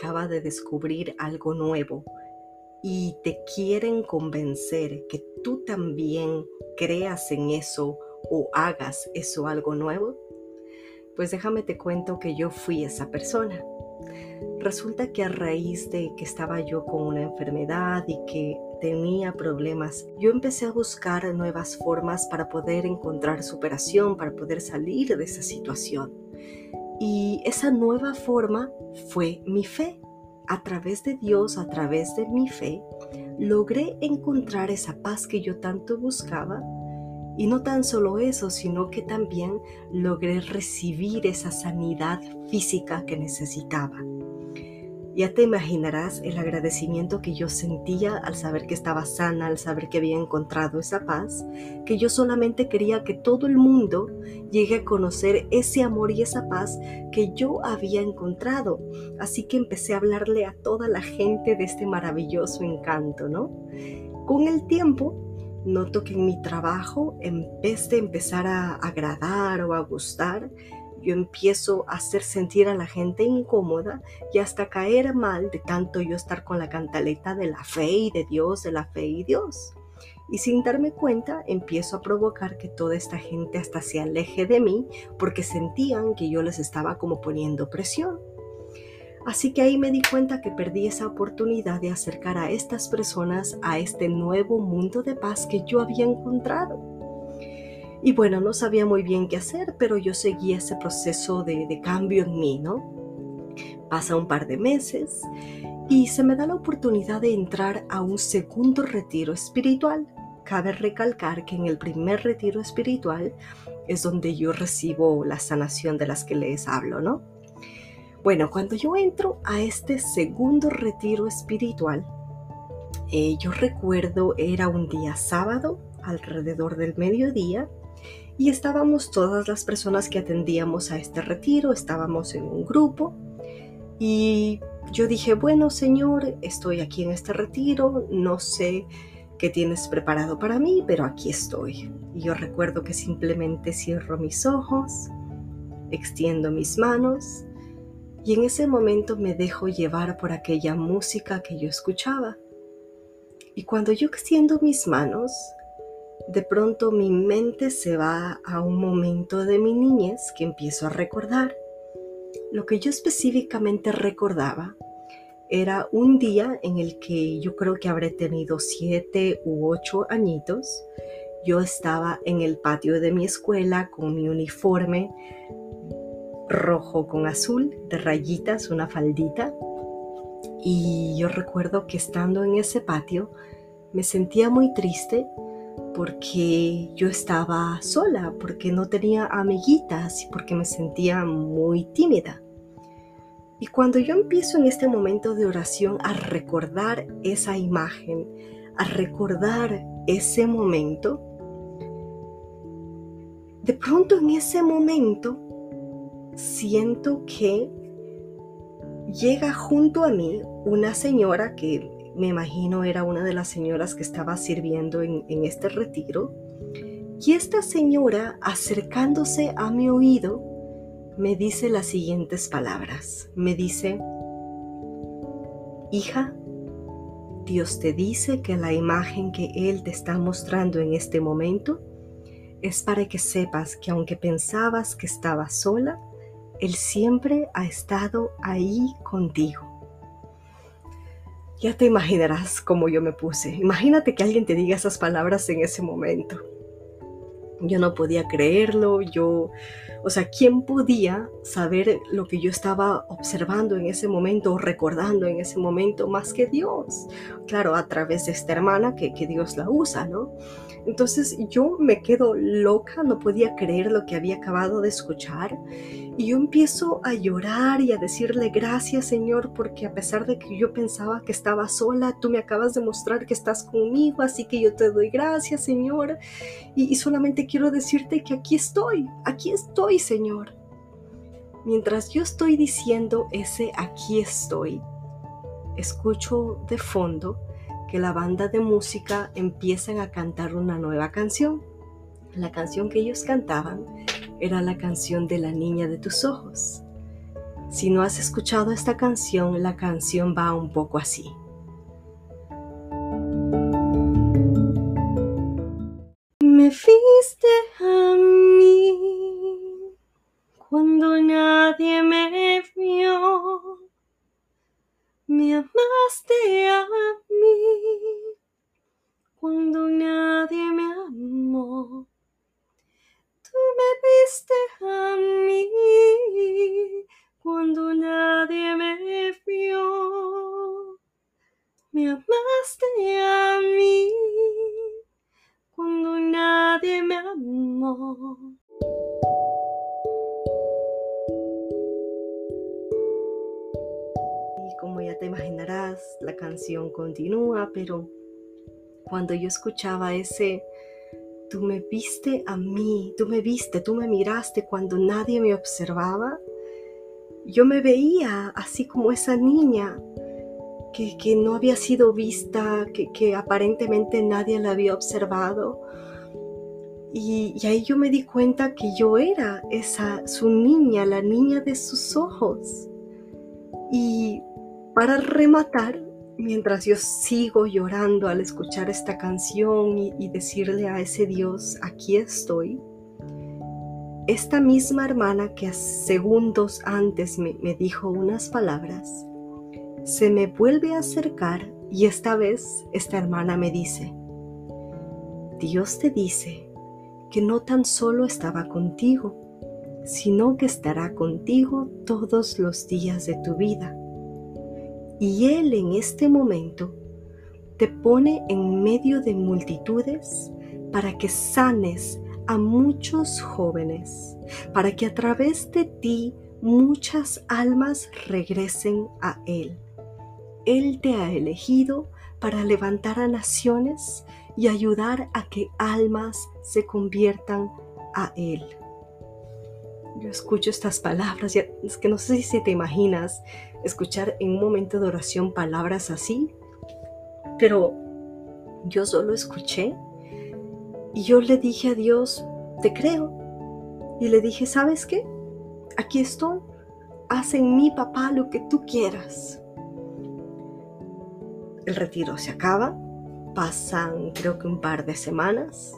Acaba de descubrir algo nuevo y te quieren convencer que tú también creas en eso o hagas eso algo nuevo? Pues déjame te cuento que yo fui esa persona. Resulta que a raíz de que estaba yo con una enfermedad y que tenía problemas, yo empecé a buscar nuevas formas para poder encontrar superación, para poder salir de esa situación. Y esa nueva forma fue mi fe. A través de Dios, a través de mi fe, logré encontrar esa paz que yo tanto buscaba. Y no tan solo eso, sino que también logré recibir esa sanidad física que necesitaba. Ya te imaginarás el agradecimiento que yo sentía al saber que estaba sana, al saber que había encontrado esa paz, que yo solamente quería que todo el mundo llegue a conocer ese amor y esa paz que yo había encontrado. Así que empecé a hablarle a toda la gente de este maravilloso encanto, ¿no? Con el tiempo, noto que en mi trabajo, en vez de empezar a agradar o a gustar, yo empiezo a hacer sentir a la gente incómoda y hasta caer mal de tanto yo estar con la cantaleta de la fe y de Dios, de la fe y Dios. Y sin darme cuenta, empiezo a provocar que toda esta gente hasta se aleje de mí porque sentían que yo les estaba como poniendo presión. Así que ahí me di cuenta que perdí esa oportunidad de acercar a estas personas a este nuevo mundo de paz que yo había encontrado. Y bueno, no sabía muy bien qué hacer, pero yo seguía ese proceso de, cambio en mí, ¿no? Pasa un par de meses y se me da la oportunidad de entrar a un segundo retiro espiritual. Cabe recalcar que en el primer retiro espiritual es donde yo recibo la sanación de las que les hablo, ¿no? Bueno, cuando yo entro a este segundo retiro espiritual, eh, yo recuerdo era un día sábado, alrededor del mediodía, y estábamos todas las personas que atendíamos a este retiro, estábamos en un grupo y yo dije, bueno Señor, estoy aquí en este retiro, no sé qué tienes preparado para mí, pero aquí estoy. Y yo recuerdo que simplemente cierro mis ojos, extiendo mis manos y en ese momento me dejo llevar por aquella música que yo escuchaba. Y cuando yo extiendo mis manos, de pronto mi mente se va a un momento de mi niñez que empiezo a recordar. Lo que yo específicamente recordaba era un día en el que yo creo que habré tenido siete u ocho añitos. Yo estaba en el patio de mi escuela con mi uniforme rojo con azul de rayitas, una faldita. Y yo recuerdo que estando en ese patio me sentía muy triste porque yo estaba sola, porque no tenía amiguitas y porque me sentía muy tímida. Y cuando yo empiezo en este momento de oración a recordar esa imagen, a recordar ese momento, de pronto en ese momento siento que llega junto a mí una señora que me imagino era una de las señoras que estaba sirviendo en, este retiro, y esta señora, acercándose a mi oído, me dice las siguientes palabras. Me dice, hija, Dios te dice que la imagen que Él te está mostrando en este momento es para que sepas que aunque pensabas que estabas sola, Él siempre ha estado ahí contigo. Ya te imaginarás cómo yo me puse. Imagínate que alguien te diga esas palabras en ese momento. Yo no podía creerlo, yo, o sea, ¿quién podía saber lo que yo estaba observando en ese momento o recordando en ese momento más que Dios? Claro, a través de esta hermana que, que Dios la usa, ¿no? Entonces yo me quedo loca, no podía creer lo que había acabado de escuchar y yo empiezo a llorar y a decirle gracias Señor porque a pesar de que yo pensaba que estaba sola, tú me acabas de mostrar que estás conmigo, así que yo te doy gracias Señor y, y solamente quiero decirte que aquí estoy, aquí estoy Señor. Mientras yo estoy diciendo ese aquí estoy, escucho de fondo que la banda de música empiezan a cantar una nueva canción. La canción que ellos cantaban era la canción de la niña de tus ojos. Si no has escuchado esta canción, la canción va un poco así. Me viste a como ya te imaginarás, la canción continúa, pero cuando yo escuchaba ese, tú me viste a mí, tú me viste, tú me miraste cuando nadie me observaba, yo me veía así como esa niña que, que no había sido vista, que, que, aparentemente nadie la había observado. Y, ahí yo me di cuenta que yo era esa, su niña, la niña de sus ojos. Y para rematar, mientras yo sigo llorando al escuchar esta canción y, decirle a ese Dios, aquí estoy, esta misma hermana que segundos antes me, me dijo unas palabras, se me vuelve a acercar y esta vez esta hermana me dice, Dios te dice que no tan solo estaba contigo, sino que estará contigo todos los días de tu vida. Y Él en este momento te pone en medio de multitudes para que sanes a muchos jóvenes, para que a través de ti muchas almas regresen a Él. Él te ha elegido para levantar a naciones y ayudar a que almas se conviertan a Él. Yo escucho estas palabras, es que no sé si te imaginas escuchar en un momento de oración palabras así, pero yo solo escuché y yo le dije a Dios, te creo. Y le dije, ¿sabes qué? Aquí estoy. Haz en mí, papá, lo que tú quieras. El retiro se acaba, pasan creo que un par de semanas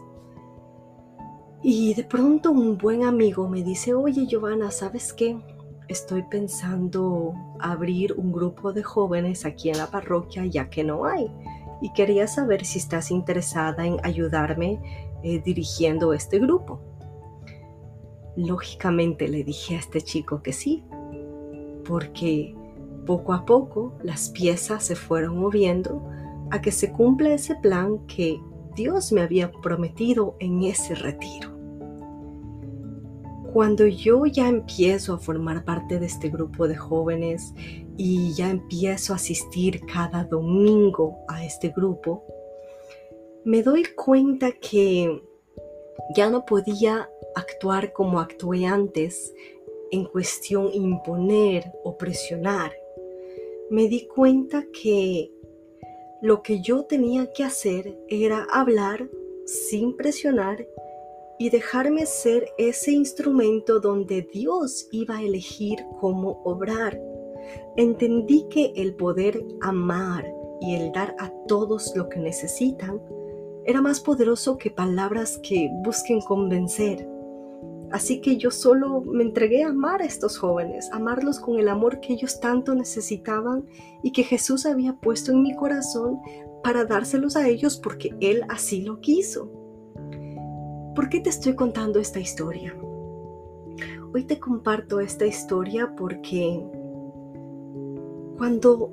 y de pronto un buen amigo me dice, oye Giovanna, ¿sabes qué? Estoy pensando abrir un grupo de jóvenes aquí en la parroquia ya que no hay y quería saber si estás interesada en ayudarme eh, dirigiendo este grupo. Lógicamente le dije a este chico que sí, porque poco a poco las piezas se fueron moviendo a que se cumpla ese plan que Dios me había prometido en ese retiro. Cuando yo ya empiezo a formar parte de este grupo de jóvenes y ya empiezo a asistir cada domingo a este grupo, me doy cuenta que ya no podía actuar como actué antes en cuestión imponer o presionar. Me di cuenta que lo que yo tenía que hacer era hablar sin presionar y dejarme ser ese instrumento donde Dios iba a elegir cómo obrar. Entendí que el poder amar y el dar a todos lo que necesitan era más poderoso que palabras que busquen convencer. Así que yo solo me entregué a amar a estos jóvenes, amarlos con el amor que ellos tanto necesitaban y que Jesús había puesto en mi corazón para dárselos a ellos porque Él así lo quiso. ¿Por qué te estoy contando esta historia? Hoy te comparto esta historia porque cuando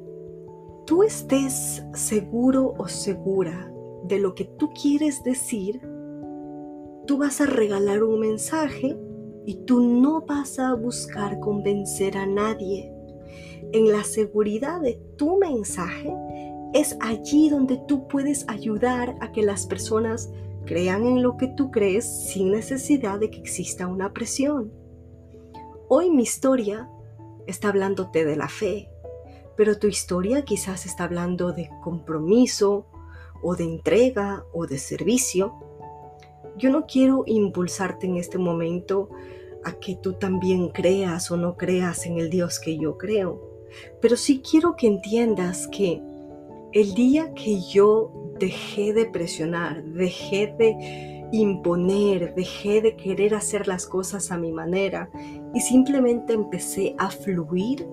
tú estés seguro o segura de lo que tú quieres decir, tú vas a regalar un mensaje y tú no vas a buscar convencer a nadie. En la seguridad de tu mensaje es allí donde tú puedes ayudar a que las personas crean en lo que tú crees sin necesidad de que exista una presión. Hoy mi historia está hablándote de la fe, pero tu historia quizás está hablando de compromiso o de entrega o de servicio. Yo no quiero impulsarte en este momento a que tú también creas o no creas en el Dios que yo creo, pero sí quiero que entiendas que el día que yo dejé de presionar, dejé de imponer, dejé de querer hacer las cosas a mi manera y simplemente empecé a fluir,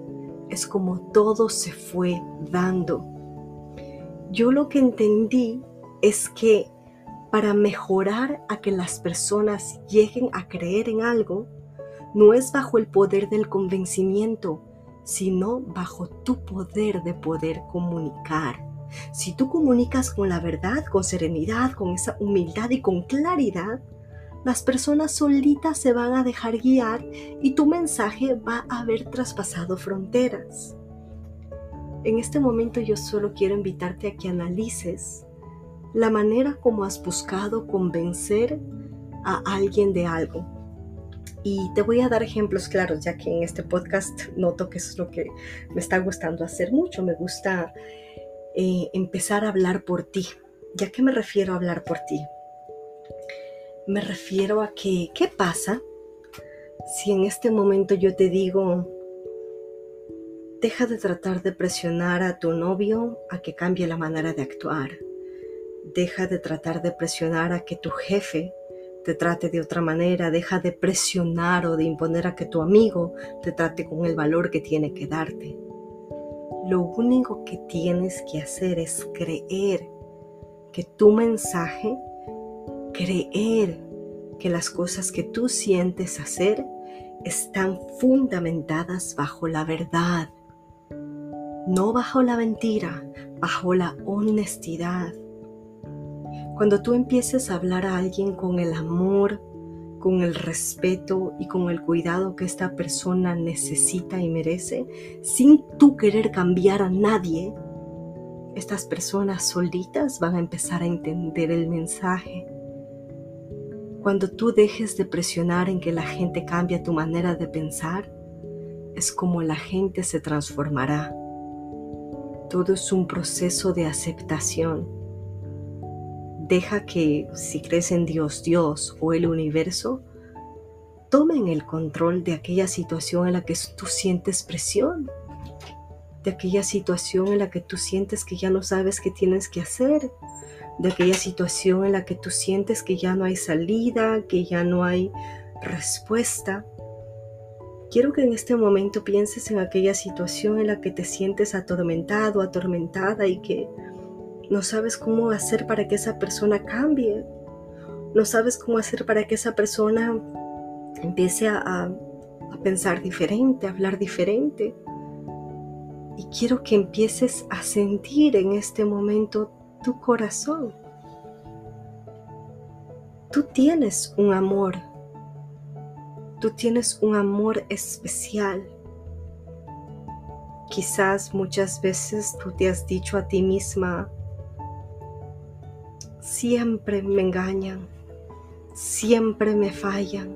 es como todo se fue dando. Yo lo que entendí es que para mejorar a que las personas lleguen a creer en algo, no es bajo el poder del convencimiento, sino bajo tu poder de poder comunicar. Si tú comunicas con la verdad, con serenidad, con esa humildad y con claridad, las personas solitas se van a dejar guiar y tu mensaje va a haber traspasado fronteras. En este momento yo solo quiero invitarte a que analices la manera como has buscado convencer a alguien de algo. Y te voy a dar ejemplos claros, ya que en este podcast noto que es lo que me está gustando hacer mucho. Me gusta eh, empezar a hablar por ti. ¿Ya qué me refiero a hablar por ti? Me refiero a que, ¿qué pasa si en este momento yo te digo, deja de tratar de presionar a tu novio a que cambie la manera de actuar? Deja de tratar de presionar a que tu jefe te trate de otra manera, deja de presionar o de imponer a que tu amigo te trate con el valor que tiene que darte. Lo único que tienes que hacer es creer que tu mensaje, creer que las cosas que tú sientes hacer están fundamentadas bajo la verdad, no bajo la mentira, bajo la honestidad. Cuando tú empieces a hablar a alguien con el amor, con el respeto y con el cuidado que esta persona necesita y merece, sin tú querer cambiar a nadie, estas personas solitas van a empezar a entender el mensaje. Cuando tú dejes de presionar en que la gente cambie tu manera de pensar, es como la gente se transformará. Todo es un proceso de aceptación Deja que, si crees en Dios, Dios o el universo, tomen el control de aquella situación en la que tú sientes presión, de aquella situación en la que tú sientes que ya no sabes qué tienes que hacer, de aquella situación en la que tú sientes que ya no hay salida, que ya no hay respuesta. Quiero que en este momento pienses en aquella situación en la que te sientes atormentado, atormentada y que no sabes cómo hacer para que esa persona cambie. No sabes cómo hacer para que esa persona empiece a, pensar diferente, a hablar diferente. Y quiero que empieces a sentir en este momento tu corazón. Tú tienes un amor. Tú tienes un amor especial. Quizás muchas veces tú te has dicho a ti misma, siempre me engañan, siempre me fallan.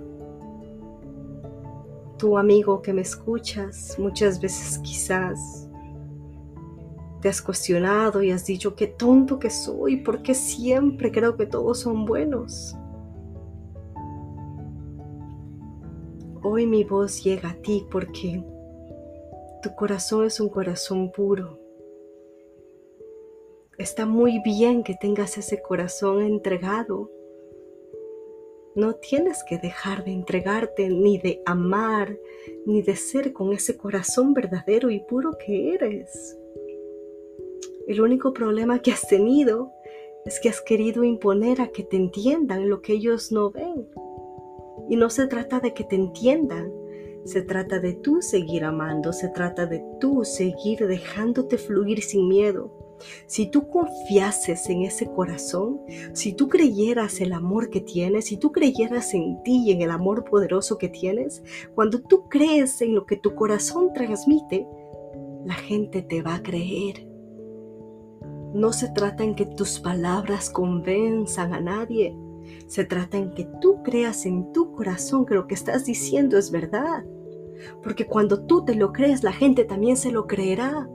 Tu amigo que me escuchas, muchas veces quizás te has cuestionado y has dicho qué tonto que soy, porque siempre creo que todos son buenos. Hoy mi voz llega a ti porque tu corazón es un corazón puro Está muy bien que tengas ese corazón entregado, No tienes que dejar de entregarte, ni de amar, ni de ser con ese corazón verdadero y puro que eres. El único problema que has tenido es que has querido imponer a que te entiendan lo que ellos no ven. Y no se trata de que te entiendan, se trata de tú seguir amando, se trata de tú seguir dejándote fluir sin miedo, si tú confiases en ese corazón, si tú creyeras el amor que tienes, si tú creyeras en ti y en el amor poderoso que tienes, cuando tú crees en lo que tu corazón transmite, la gente te va a creer. No se trata en que tus palabras convenzan a nadie, se trata en que tú creas en tu corazón que lo que estás diciendo es verdad. Porque cuando tú te lo crees, la gente también se lo creerá.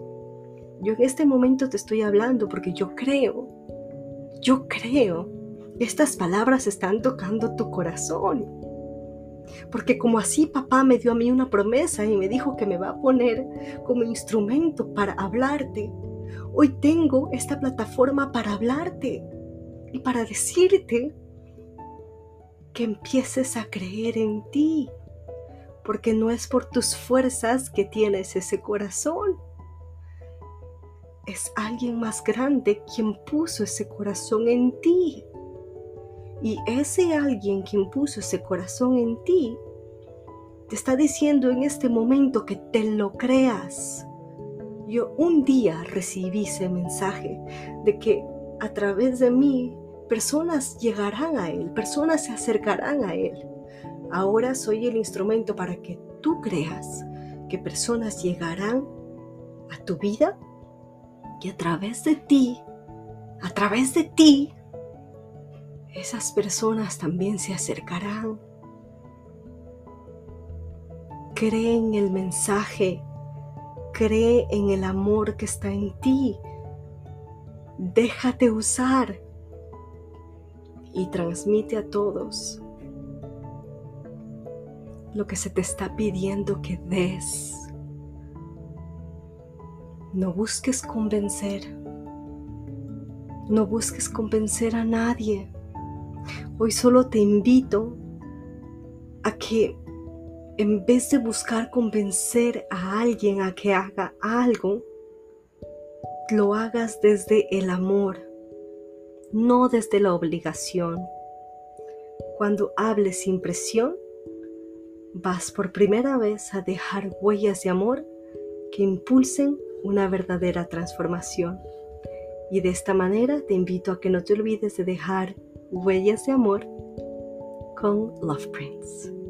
Yo en este momento te estoy hablando porque yo creo, yo creo estas palabras están tocando tu corazón. Porque como así papá me dio a mí una promesa y me dijo que me va a poner como instrumento para hablarte, hoy tengo esta plataforma para hablarte y para decirte que empieces a creer en ti, porque no es por tus fuerzas que tienes ese corazón, es alguien más grande quien puso ese corazón en ti. Y ese alguien quien puso ese corazón en ti te está diciendo en este momento que te lo creas. Yo un día recibí ese mensaje de que a través de mí personas llegarán a Él, personas se acercarán a Él. Ahora soy el instrumento para que tú creas que personas llegarán a tu vida y a través de ti, a través de ti, esas personas también se acercarán. Cree en el mensaje, cree en el amor que está en ti. Déjate usar y transmite a todos lo que se te está pidiendo que des. No busques convencer. No busques convencer a nadie. Hoy solo te invito a que en vez de buscar convencer a alguien a que haga algo, lo hagas desde el amor, no desde la obligación. Cuando hables sin presión, vas por primera vez a dejar huellas de amor que impulsen una verdadera transformación. Y de esta manera te invito a que no te olvides de dejar huellas de amor con Love Prince.